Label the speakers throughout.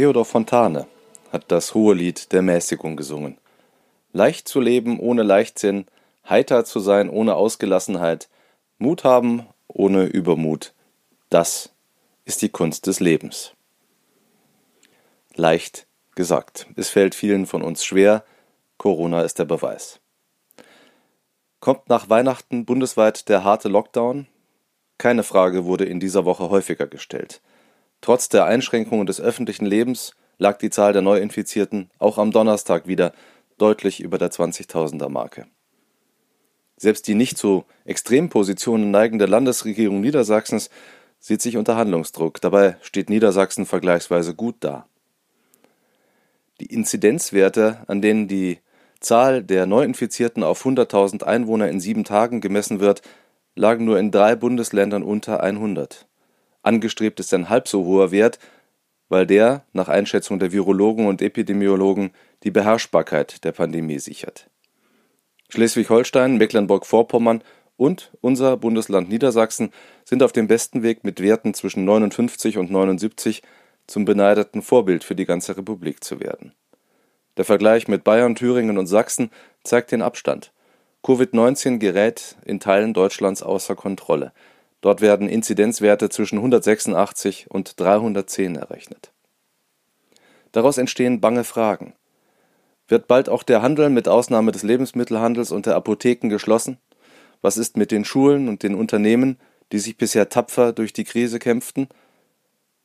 Speaker 1: Theodor Fontane hat das hohe Lied der Mäßigung gesungen. Leicht zu leben ohne Leichtsinn, heiter zu sein ohne Ausgelassenheit, Mut haben ohne Übermut, das ist die Kunst des Lebens. Leicht gesagt. Es fällt vielen von uns schwer. Corona ist der Beweis. Kommt nach Weihnachten bundesweit der harte Lockdown? Keine Frage wurde in dieser Woche häufiger gestellt. Trotz der Einschränkungen des öffentlichen Lebens lag die Zahl der Neuinfizierten auch am Donnerstag wieder deutlich über der 20.000er Marke. Selbst die nicht zu Extrempositionen neigende Landesregierung Niedersachsens sieht sich unter Handlungsdruck. Dabei steht Niedersachsen vergleichsweise gut da. Die Inzidenzwerte, an denen die Zahl der Neuinfizierten auf 100.000 Einwohner in sieben Tagen gemessen wird, lagen nur in drei Bundesländern unter 100. Angestrebt ist ein halb so hoher Wert, weil der, nach Einschätzung der Virologen und Epidemiologen, die Beherrschbarkeit der Pandemie sichert. Schleswig-Holstein, Mecklenburg-Vorpommern und unser Bundesland Niedersachsen sind auf dem besten Weg mit Werten zwischen 59 und 79 zum beneideten Vorbild für die ganze Republik zu werden. Der Vergleich mit Bayern, Thüringen und Sachsen zeigt den Abstand. Covid-19 gerät in Teilen Deutschlands außer Kontrolle. Dort werden Inzidenzwerte zwischen 186 und 310 errechnet. Daraus entstehen bange Fragen. Wird bald auch der Handel mit Ausnahme des Lebensmittelhandels und der Apotheken geschlossen? Was ist mit den Schulen und den Unternehmen, die sich bisher tapfer durch die Krise kämpften?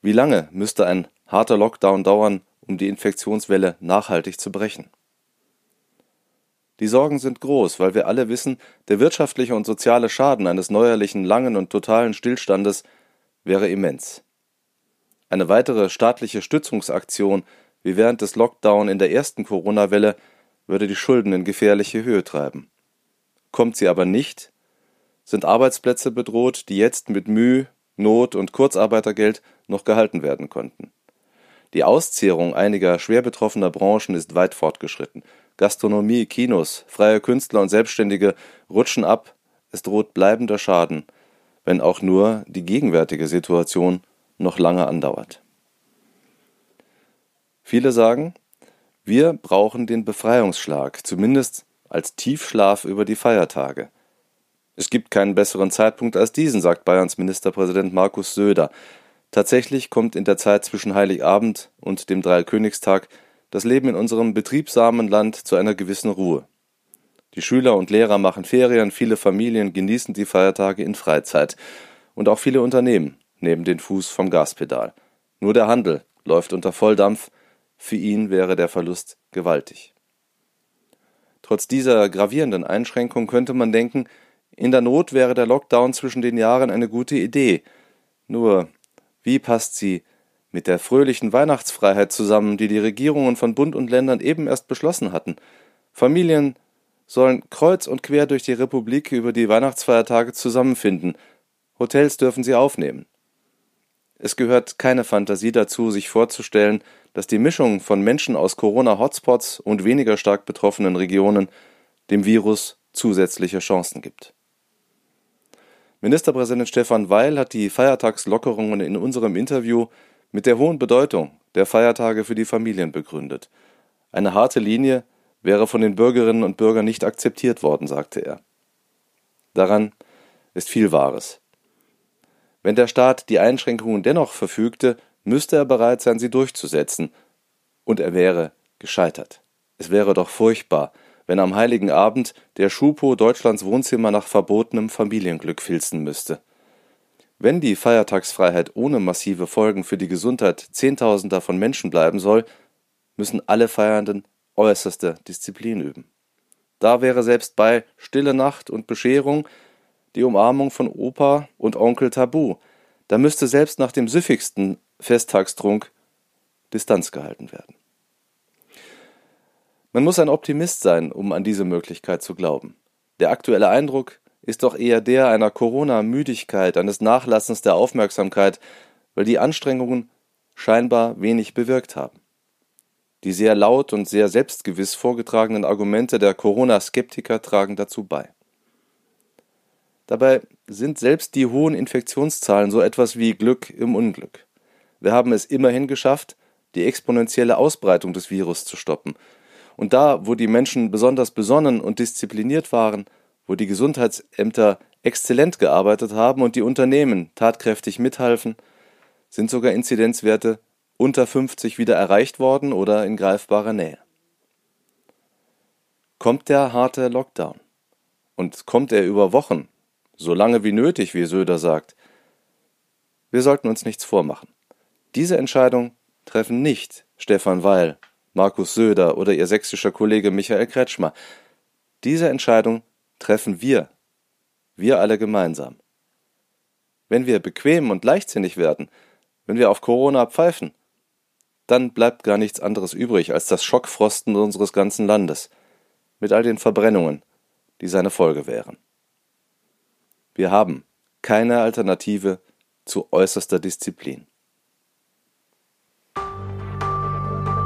Speaker 1: Wie lange müsste ein harter Lockdown dauern, um die Infektionswelle nachhaltig zu brechen? Die Sorgen sind groß, weil wir alle wissen, der wirtschaftliche und soziale Schaden eines neuerlichen langen und totalen Stillstandes wäre immens. Eine weitere staatliche Stützungsaktion wie während des Lockdown in der ersten Corona-Welle würde die Schulden in gefährliche Höhe treiben. Kommt sie aber nicht, sind Arbeitsplätze bedroht, die jetzt mit Mühe, Not und Kurzarbeitergeld noch gehalten werden konnten. Die Auszehrung einiger schwer betroffener Branchen ist weit fortgeschritten. Gastronomie, Kinos, freie Künstler und Selbstständige rutschen ab, es droht bleibender Schaden, wenn auch nur die gegenwärtige Situation noch lange andauert. Viele sagen, wir brauchen den Befreiungsschlag, zumindest als Tiefschlaf über die Feiertage. Es gibt keinen besseren Zeitpunkt als diesen, sagt Bayerns Ministerpräsident Markus Söder. Tatsächlich kommt in der Zeit zwischen Heiligabend und dem Dreikönigstag das Leben in unserem betriebsamen Land zu einer gewissen Ruhe. Die Schüler und Lehrer machen Ferien, viele Familien genießen die Feiertage in Freizeit und auch viele Unternehmen nehmen den Fuß vom Gaspedal. Nur der Handel läuft unter Volldampf, für ihn wäre der Verlust gewaltig. Trotz dieser gravierenden Einschränkung könnte man denken, in der Not wäre der Lockdown zwischen den Jahren eine gute Idee. Nur, wie passt sie mit der fröhlichen Weihnachtsfreiheit zusammen, die die Regierungen von Bund und Ländern eben erst beschlossen hatten. Familien sollen kreuz und quer durch die Republik über die Weihnachtsfeiertage zusammenfinden. Hotels dürfen sie aufnehmen. Es gehört keine Fantasie dazu, sich vorzustellen, dass die Mischung von Menschen aus Corona-Hotspots und weniger stark betroffenen Regionen dem Virus zusätzliche Chancen gibt. Ministerpräsident Stefan Weil hat die Feiertagslockerungen in unserem Interview mit der hohen Bedeutung der Feiertage für die Familien begründet. Eine harte Linie wäre von den Bürgerinnen und Bürgern nicht akzeptiert worden, sagte er. Daran ist viel Wahres. Wenn der Staat die Einschränkungen dennoch verfügte, müsste er bereit sein, sie durchzusetzen, und er wäre gescheitert. Es wäre doch furchtbar, wenn am heiligen Abend der Schupo Deutschlands Wohnzimmer nach verbotenem Familienglück filzen müsste. Wenn die Feiertagsfreiheit ohne massive Folgen für die Gesundheit Zehntausender von Menschen bleiben soll, müssen alle Feiernden äußerste Disziplin üben. Da wäre selbst bei Stille Nacht und Bescherung die Umarmung von Opa und Onkel tabu. Da müsste selbst nach dem süffigsten Festtagstrunk Distanz gehalten werden. Man muss ein Optimist sein, um an diese Möglichkeit zu glauben. Der aktuelle Eindruck ist doch eher der einer Corona-Müdigkeit, eines Nachlassens der Aufmerksamkeit, weil die Anstrengungen scheinbar wenig bewirkt haben. Die sehr laut und sehr selbstgewiss vorgetragenen Argumente der Corona-Skeptiker tragen dazu bei. Dabei sind selbst die hohen Infektionszahlen so etwas wie Glück im Unglück. Wir haben es immerhin geschafft, die exponentielle Ausbreitung des Virus zu stoppen. Und da, wo die Menschen besonders besonnen und diszipliniert waren, wo die Gesundheitsämter exzellent gearbeitet haben und die Unternehmen tatkräftig mithalfen, sind sogar Inzidenzwerte unter 50 wieder erreicht worden oder in greifbarer Nähe. Kommt der harte Lockdown? Und kommt er über Wochen, so lange wie nötig, wie Söder sagt? Wir sollten uns nichts vormachen. Diese Entscheidung treffen nicht Stefan Weil, Markus Söder oder ihr sächsischer Kollege Michael Kretschmer. Diese Entscheidung treffen wir, wir alle gemeinsam. Wenn wir bequem und leichtsinnig werden, wenn wir auf Corona pfeifen, dann bleibt gar nichts anderes übrig als das Schockfrosten unseres ganzen Landes, mit all den Verbrennungen, die seine Folge wären. Wir haben keine Alternative zu äußerster Disziplin.